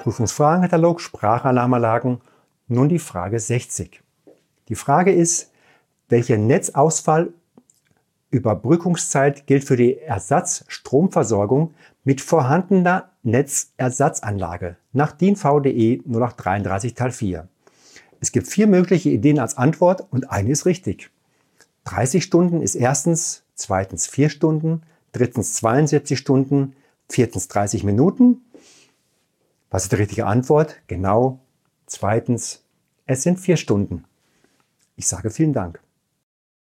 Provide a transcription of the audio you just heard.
Prüfungsfragenkatalog, Sprachalarmanlagen. Nun die Frage 60. Die Frage ist, welche Netzausfallüberbrückungszeit gilt für die Ersatzstromversorgung mit vorhandener Netzersatzanlage nach DIN VDE 0833 Teil 4? Es gibt vier mögliche Ideen als Antwort und eine ist richtig. 30 Stunden ist erstens, zweitens 4 Stunden, drittens 72 Stunden, viertens 30 Minuten was ist die richtige Antwort? Genau. Zweitens, es sind vier Stunden. Ich sage vielen Dank.